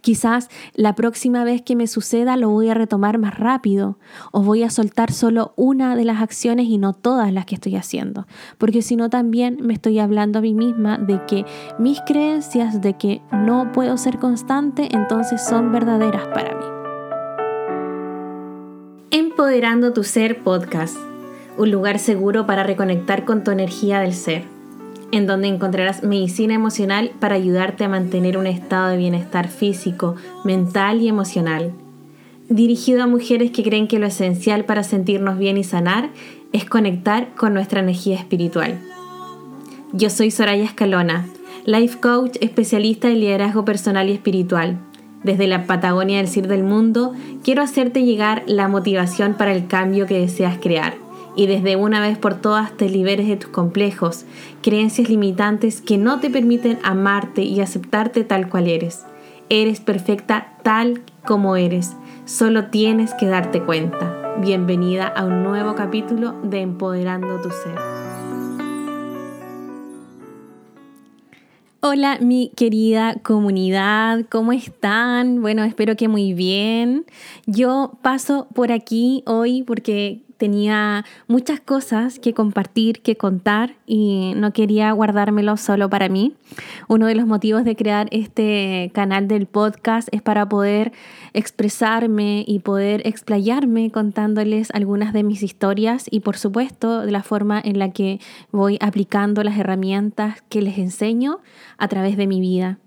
Quizás la próxima vez que me suceda lo voy a retomar más rápido o voy a soltar solo una de las acciones y no todas las que estoy haciendo. Porque si no también me estoy hablando a mí misma de que mis creencias de que no puedo ser constante entonces son verdaderas para mí. Empoderando tu Ser Podcast, un lugar seguro para reconectar con tu energía del ser, en donde encontrarás medicina emocional para ayudarte a mantener un estado de bienestar físico, mental y emocional. Dirigido a mujeres que creen que lo esencial para sentirnos bien y sanar es conectar con nuestra energía espiritual. Yo soy Soraya Escalona, life coach especialista en liderazgo personal y espiritual desde la Patagonia del Cir del Mundo, quiero hacerte llegar la motivación para el cambio que deseas crear y desde una vez por todas te liberes de tus complejos, creencias limitantes que no te permiten amarte y aceptarte tal cual eres. Eres perfecta tal como eres, solo tienes que darte cuenta. Bienvenida a un nuevo capítulo de Empoderando tu Ser. Hola mi querida comunidad, ¿cómo están? Bueno, espero que muy bien. Yo paso por aquí hoy porque tenía muchas cosas que compartir, que contar y no quería guardármelo solo para mí. Uno de los motivos de crear este canal del podcast es para poder expresarme y poder explayarme contándoles algunas de mis historias y por supuesto de la forma en la que voy aplicando las herramientas que les enseño a través de mi vida.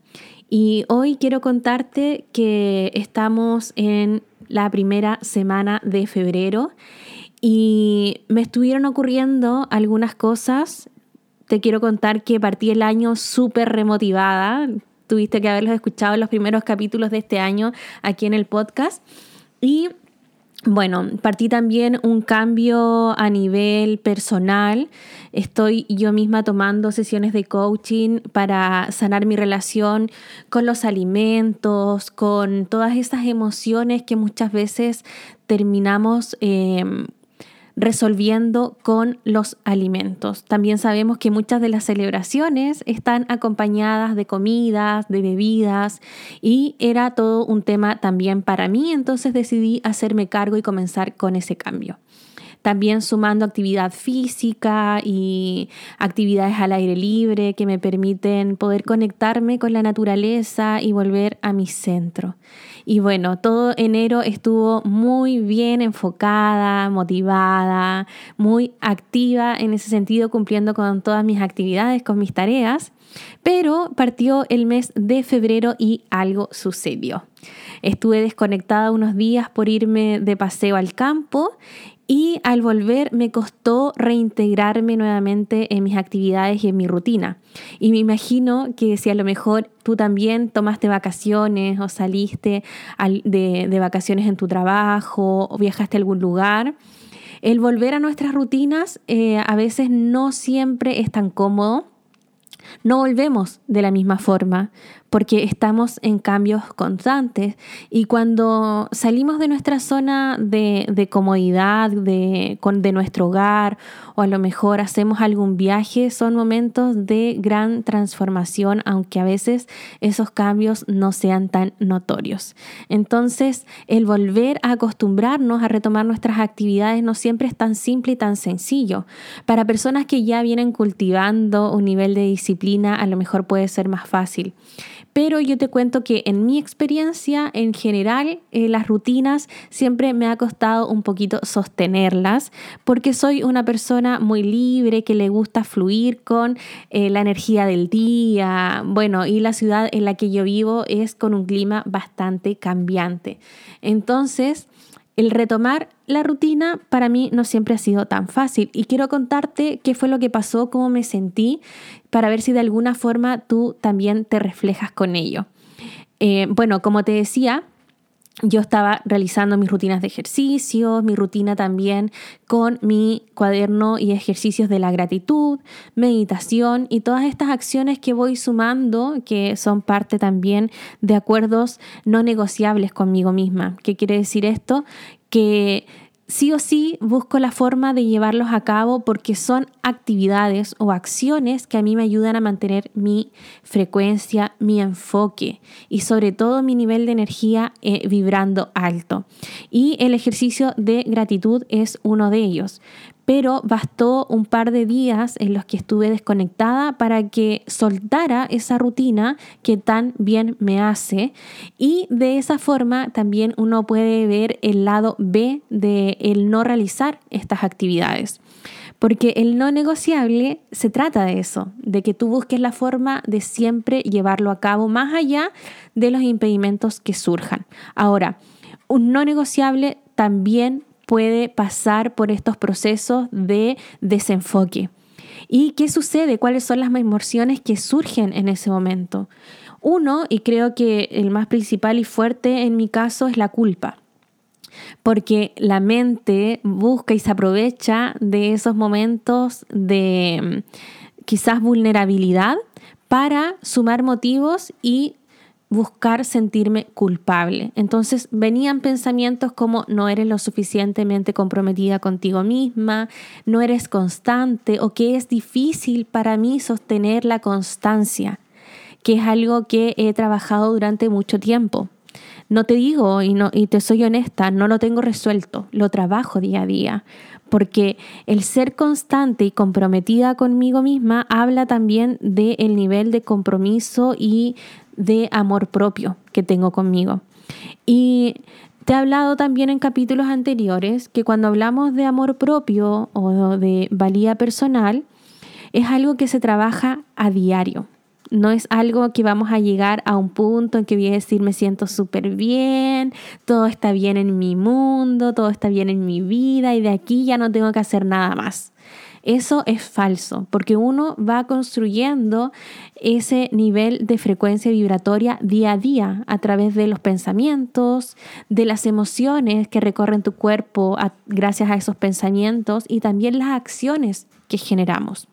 Y hoy quiero contarte que estamos en la primera semana de febrero y me estuvieron ocurriendo algunas cosas. Te quiero contar que partí el año súper remotivada. Tuviste que haberlos escuchado en los primeros capítulos de este año aquí en el podcast. Y bueno, partí también un cambio a nivel personal. Estoy yo misma tomando sesiones de coaching para sanar mi relación con los alimentos, con todas esas emociones que muchas veces terminamos eh, resolviendo con los alimentos. También sabemos que muchas de las celebraciones están acompañadas de comidas, de bebidas y era todo un tema también para mí, entonces decidí hacerme cargo y comenzar con ese cambio también sumando actividad física y actividades al aire libre que me permiten poder conectarme con la naturaleza y volver a mi centro. Y bueno, todo enero estuvo muy bien enfocada, motivada, muy activa en ese sentido, cumpliendo con todas mis actividades, con mis tareas. Pero partió el mes de febrero y algo sucedió. Estuve desconectada unos días por irme de paseo al campo y al volver me costó reintegrarme nuevamente en mis actividades y en mi rutina. Y me imagino que si a lo mejor tú también tomaste vacaciones o saliste de, vacaciones en tu trabajo o viajaste a algún lugar, el volver a nuestras rutinas eh, a veces no siempre es tan cómodo. No volvemos de la misma forma porque estamos en cambios constantes y cuando salimos de nuestra zona de, comodidad, de, nuestro hogar o a lo mejor hacemos algún viaje, son momentos de gran transformación, aunque a veces esos cambios no sean tan notorios. Entonces, el volver a acostumbrarnos a retomar nuestras actividades no siempre es tan simple y tan sencillo. Para personas que ya vienen cultivando un nivel de disciplina, a lo mejor puede ser más fácil. Pero yo te cuento que en mi experiencia, en general, eh, las rutinas siempre me ha costado un poquito sostenerlas porque soy una persona muy libre que le gusta fluir con eh, la energía del día. Bueno, y la ciudad en la que yo vivo es con un clima bastante cambiante. Entonces, el retomar la rutina para mí no siempre ha sido tan fácil y quiero contarte qué fue lo que pasó, cómo me sentí, para ver si de alguna forma tú también te reflejas con ello. Eh, bueno, como te decía, yo estaba realizando mis rutinas de ejercicios, mi rutina también con mi cuaderno y ejercicios de la gratitud, meditación y todas estas acciones que voy sumando que son parte también de acuerdos no negociables conmigo misma. ¿Qué quiere decir esto? Que sí o sí busco la forma de llevarlos a cabo porque son actividades o acciones que a mí me ayudan a mantener mi frecuencia, mi enfoque y sobre todo mi nivel de energía eh, vibrando alto. Y el ejercicio de gratitud es uno de ellos pero bastó un par de días en los que estuve desconectada para que soltara esa rutina que tan bien me hace y de esa forma también uno puede ver el lado B de el no realizar estas actividades. Porque el no negociable se trata de eso, de que tú busques la forma de siempre llevarlo a cabo más allá de los impedimentos que surjan. Ahora, un no negociable también puede pasar por estos procesos de desenfoque. ¿Y qué sucede? ¿Cuáles son las emociones que surgen en ese momento? Uno, y creo que el más principal y fuerte en mi caso, es la culpa. Porque la mente busca y se aprovecha de esos momentos de mm, quizás vulnerabilidad para sumar motivos y buscar sentirme culpable. Entonces venían pensamientos como no eres lo suficientemente comprometida contigo misma, no eres constante o que es difícil para mí sostener la constancia, que es algo que he trabajado durante mucho tiempo. No te digo y, no, y te soy honesta, no lo tengo resuelto, lo trabajo día a día, porque el ser constante y comprometida conmigo misma habla también del nivel de compromiso y de amor propio que tengo conmigo. Y te he hablado también en capítulos anteriores que cuando hablamos de amor propio o de valía personal, es algo que se trabaja a diario. No es algo que vamos a llegar a un punto en que voy a decir me siento súper bien, todo está bien en mi mundo, todo está bien en mi vida y de aquí ya no tengo que hacer nada más. Eso es falso, porque uno va construyendo ese nivel de frecuencia vibratoria día a día a través de los pensamientos, de las emociones que recorren tu cuerpo gracias a esos pensamientos y también las acciones que generamos.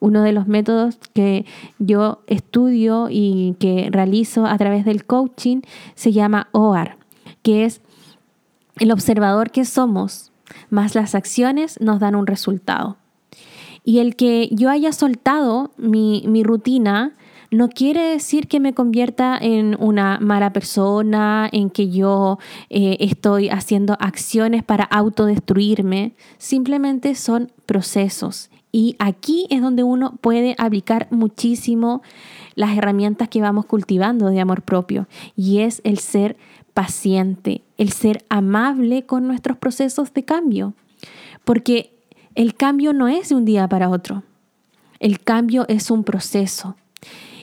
Uno de los métodos que yo estudio y que realizo a través del coaching se llama OAR, que es el observador que somos, más las acciones nos dan un resultado. Y el que yo haya soltado mi, rutina no quiere decir que me convierta en una mala persona, en que yo eh, estoy haciendo acciones para autodestruirme. Simplemente son procesos. Y aquí es donde uno puede aplicar muchísimo las herramientas que vamos cultivando de amor propio. Y es el ser paciente, el ser amable con nuestros procesos de cambio. Porque el cambio no es de un día para otro. El cambio es un proceso.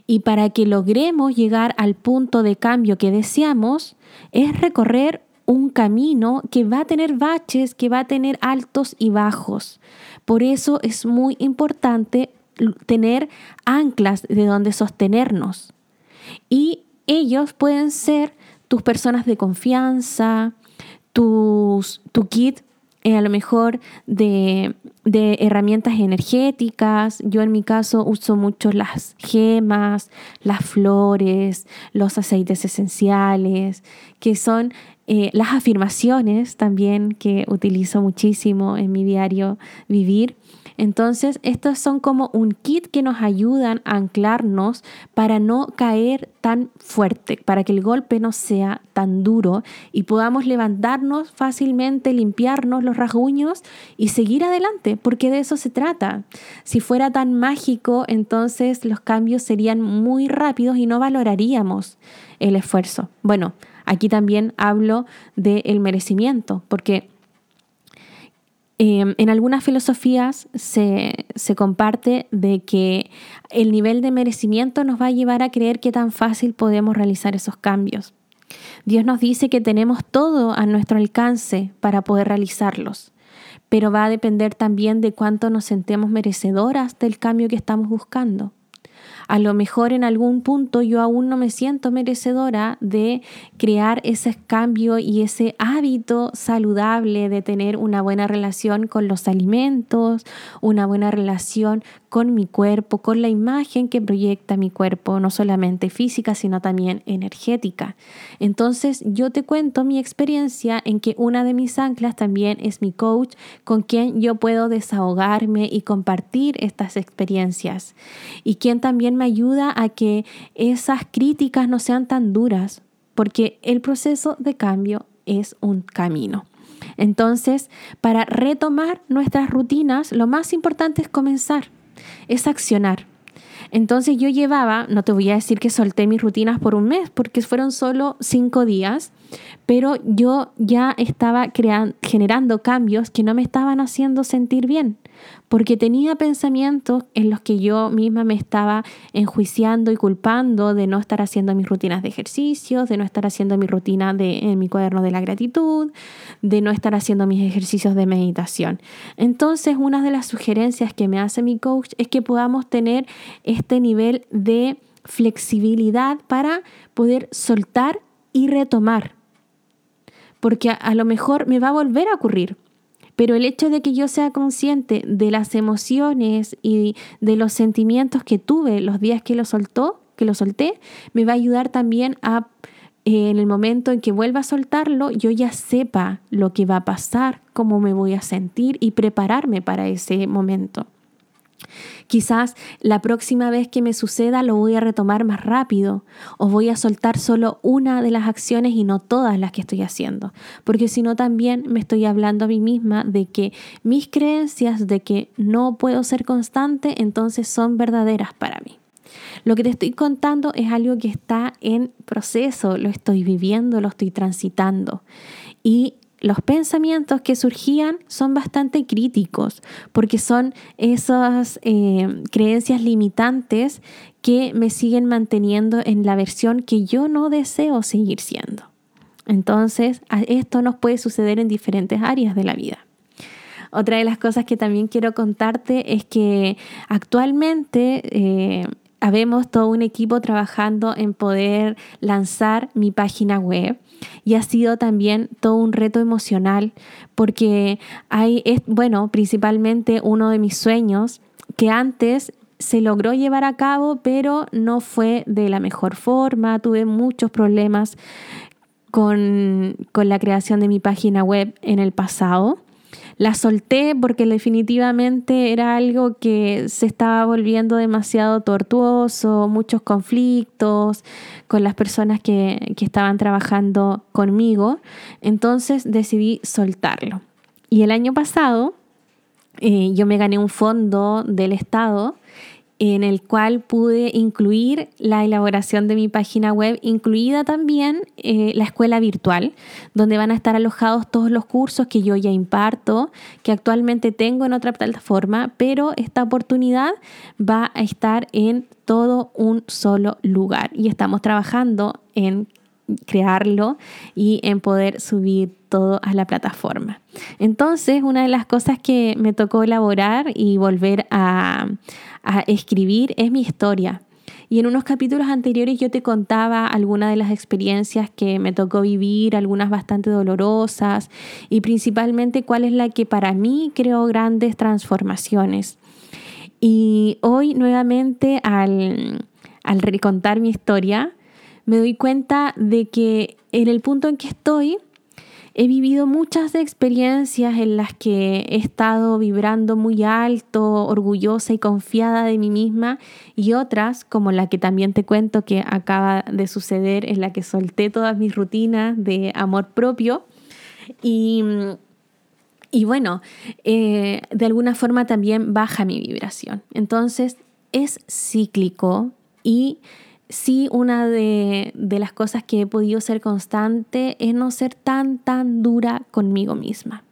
Y para que logremos llegar al punto de cambio que deseamos, es recorrer un camino que va a tener baches, que va a tener altos y bajos. Por eso es muy importante tener anclas de donde sostenernos. Y ellos pueden ser tus personas de confianza, tu kit eh, a lo mejor de, de, herramientas energéticas. Yo en mi caso uso mucho las gemas, las flores, los aceites esenciales, que son eh, las afirmaciones también que utilizo muchísimo en mi diario vivir. Entonces, estos son como un kit que nos ayudan a anclarnos para no caer tan fuerte, para que el golpe no sea tan duro y podamos levantarnos fácilmente, limpiarnos los rasguños y seguir adelante, porque de eso se trata. Si fuera tan mágico, entonces los cambios serían muy rápidos y no valoraríamos el esfuerzo. Bueno, aquí también hablo del merecimiento, porque Em, en algunas filosofías se, se, comparte de que el nivel de merecimiento nos va a llevar a creer que tan fácil podemos realizar esos cambios. Dios nos dice que tenemos todo a nuestro alcance para poder realizarlos, pero va a depender también de cuánto nos sentemos merecedoras del cambio que estamos buscando. A lo mejor en algún punto yo aún no me siento merecedora de crear ese cambio y ese hábito saludable de tener una buena relación con los alimentos, una buena relación con mi cuerpo, con la imagen que proyecta mi cuerpo, no solamente física, sino también energética. Entonces yo te cuento mi experiencia en que una de mis anclas también es mi coach, con quien yo puedo desahogarme y compartir estas experiencias, y quien también me ayuda a que esas críticas no sean tan duras, porque el proceso de cambio es un camino. Entonces, para retomar nuestras rutinas, lo más importante es comenzar, es accionar. Entonces yo llevaba, no te voy a decir que solté mis rutinas por un mes, porque fueron solo cinco días, pero yo ya estaba generando cambios que no me estaban haciendo sentir bien porque tenía pensamientos en los que yo misma me estaba enjuiciando y culpando de no estar haciendo mis rutinas de ejercicios, de no estar haciendo mi rutina de, en mi cuaderno de la gratitud, de no estar haciendo mis ejercicios de meditación. Entonces, una de las sugerencias que me hace mi coach es que podamos tener este nivel de flexibilidad para poder soltar y retomar. Porque a lo mejor me va a volver a ocurrir pero el hecho de que yo sea consciente de las emociones y de los sentimientos que tuve los días que lo soltó, que lo solté, me va a ayudar también a eh, en el momento en que vuelva a soltarlo, yo ya sepa lo que va a pasar, cómo me voy a sentir y prepararme para ese momento. Quizás la próxima vez que me suceda lo voy a retomar más rápido o voy a soltar solo una de las acciones y no todas las que estoy haciendo. Porque si no también me estoy hablando a mí misma de que mis creencias de que no puedo ser constante entonces son verdaderas para mí. Lo que te estoy contando es algo que está en proceso, lo estoy viviendo, lo estoy transitando. Y los pensamientos que surgían son bastante críticos porque son esas eh, creencias limitantes que me siguen manteniendo en la versión que yo no deseo seguir siendo. Entonces, esto nos puede suceder en diferentes áreas de la vida. Otra de las cosas que también quiero contarte es que actualmente eh, habemos todo un equipo trabajando en poder lanzar mi página web y ha sido también todo un reto emocional porque hay, bueno, principalmente uno de mis sueños que antes se logró llevar a cabo, pero no fue de la mejor forma, tuve muchos problemas con, con la creación de mi página web en el pasado. La solté porque definitivamente era algo que se estaba volviendo demasiado tortuoso, muchos conflictos con las personas que, estaban trabajando conmigo. Entonces decidí soltarlo. Y el año pasado eh, yo me gané un fondo del Estado en el cual pude incluir la elaboración de mi página web, incluida también eh, la escuela virtual, donde van a estar alojados todos los cursos que yo ya imparto, que actualmente tengo en otra plataforma, pero esta oportunidad va a estar en todo un solo lugar. Y estamos trabajando en crearlo y en poder subir todo a la plataforma. Entonces, una de las cosas que me tocó elaborar y volver a, escribir es mi historia. Y en unos capítulos anteriores yo te contaba algunas de las experiencias que me tocó vivir, algunas bastante dolorosas y principalmente cuál es la que para mí creó grandes transformaciones. Y hoy nuevamente al, recontar mi historia, me doy cuenta de que en el punto en que estoy, he vivido muchas experiencias en las que he estado vibrando muy alto, orgullosa y confiada de mí misma y otras, como la que también te cuento que acaba de suceder, en la que solté todas mis rutinas de amor propio. Y, y bueno, eh, de alguna forma también baja mi vibración. Entonces es cíclico y sí una de, las cosas que he podido ser constante es no ser tan, tan dura conmigo misma.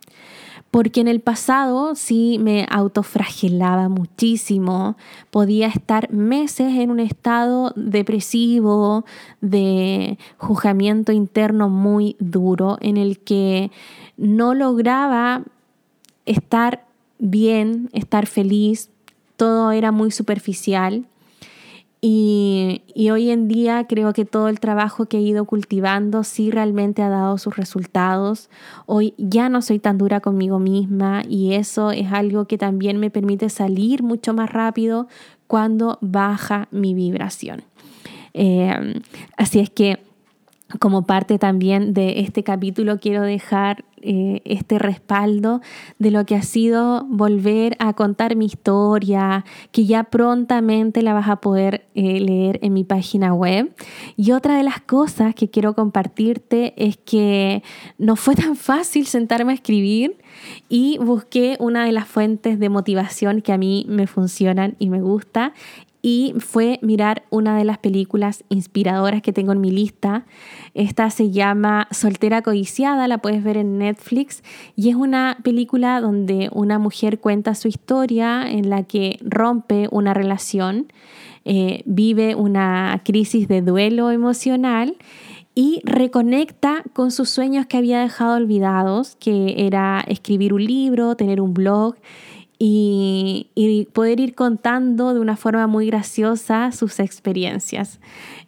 Porque en el pasado sí me autofragelaba muchísimo, podía estar meses en un estado depresivo, de juzgamiento interno muy duro, en el que no lograba estar bien, estar feliz, todo era muy superficial Y, y, hoy en día creo que todo el trabajo que he ido cultivando sí realmente ha dado sus resultados. Hoy ya no soy tan dura conmigo misma y eso es algo que también me permite salir mucho más rápido cuando baja mi vibración. Eh, así es que como parte también de este capítulo quiero dejar eh, este respaldo de lo que ha sido volver a contar mi historia, que ya prontamente la vas a poder eh, leer en mi página web. Y otra de las cosas que quiero compartirte es que no fue tan fácil sentarme a escribir y busqué una de las fuentes de motivación que a mí me funcionan y me gusta y fue mirar una de las películas inspiradoras que tengo en mi lista. Esta se llama Soltera Codiciada, la puedes ver en Netflix y es una película donde una mujer cuenta su historia en la que rompe una relación, eh, vive una crisis de duelo emocional y reconecta con sus sueños que había dejado olvidados, que era escribir un libro, tener un blog y, poder ir contando de una forma muy graciosa sus experiencias.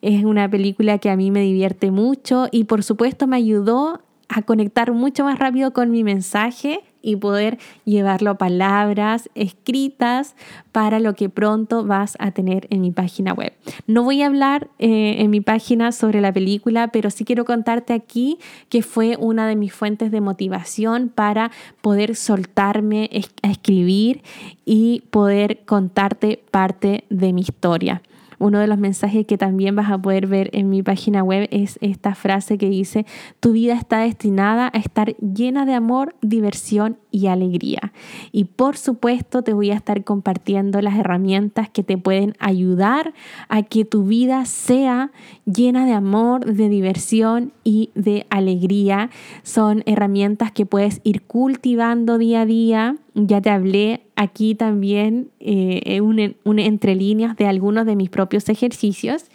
Es una película que a mí me divierte mucho y por supuesto me ayudó a conectar mucho más rápido con mi mensaje y poder llevarlo a palabras escritas para lo que pronto vas a tener en mi página web. No voy a hablar eh, en mi página sobre la película, pero sí quiero contarte aquí que fue una de mis fuentes de motivación para poder soltarme a escribir y poder contarte parte de mi historia. Uno de los mensajes que también vas a poder ver en mi página web es esta frase que dice, tu vida está destinada a estar llena de amor, diversión y alegría. Y por supuesto te voy a estar compartiendo las herramientas que te pueden ayudar a que tu vida sea llena de amor, de diversión y de alegría. Son herramientas que puedes ir cultivando día a día. Ya te hablé aquí también eh, un, entre líneas de algunos de mis propios ejercicios.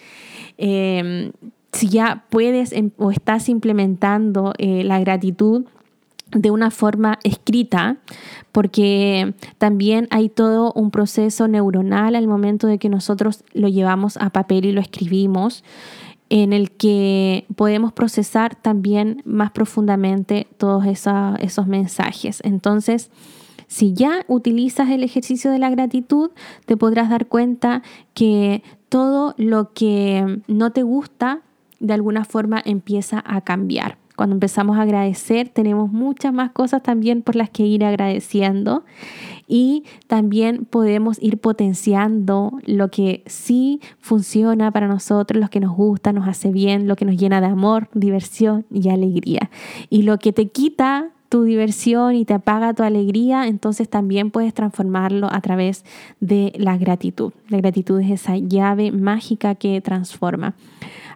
Em, si ya puedes em, o estás implementando eh, la gratitud, de una forma escrita, porque también hay todo un proceso neuronal al momento de que nosotros lo llevamos a papel y lo escribimos, en el que podemos procesar también más profundamente todos esos, mensajes. Entonces, si ya utilizas el ejercicio de la gratitud, te podrás dar cuenta que todo lo que no te gusta, de alguna forma empieza a cambiar. Cuando empezamos a agradecer, tenemos muchas más cosas también por las que ir agradeciendo y también podemos ir potenciando lo que sí funciona para nosotros, lo que nos gusta, nos hace bien, lo que nos llena de amor, diversión y alegría. Y lo que te quita tu diversión y te apaga tu alegría, entonces también puedes transformarlo a través de la gratitud. La gratitud es esa llave mágica que transforma.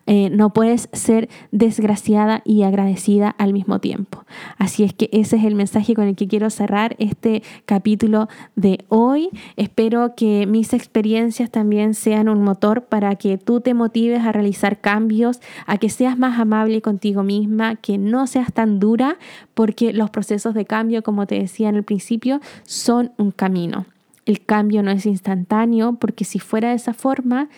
Eh, no puedes ser desgraciada y agradecida al mismo tiempo. Así es que ese es el mensaje con el que quiero cerrar este capítulo de hoy. Espero que mis experiencias también sean un motor para que tú te motives a realizar cambios, a que seas más amable contigo misma, que no seas tan dura, porque los procesos de cambio, como te decía en el principio, son un camino. El cambio no es instantáneo porque si fuera de esa forma,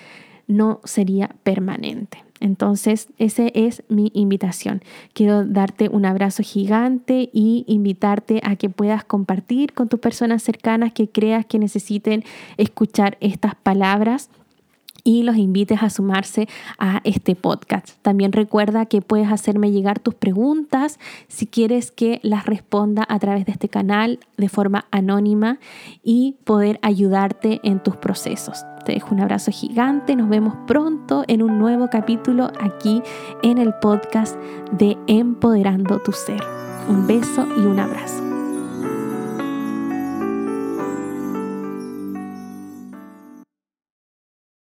no sería permanente. Entonces, esa es mi invitación. Quiero darte un abrazo gigante y invitarte a que puedas compartir con tus personas cercanas que creas que necesiten escuchar estas palabras y los invites a sumarse a este podcast. También recuerda que puedes hacerme llegar tus preguntas si quieres que las responda a través de este canal de forma anónima y poder ayudarte en tus procesos. Te dejo un abrazo gigante, nos vemos pronto en un nuevo capítulo aquí en el podcast de Empoderando tu Ser. Un beso y un abrazo.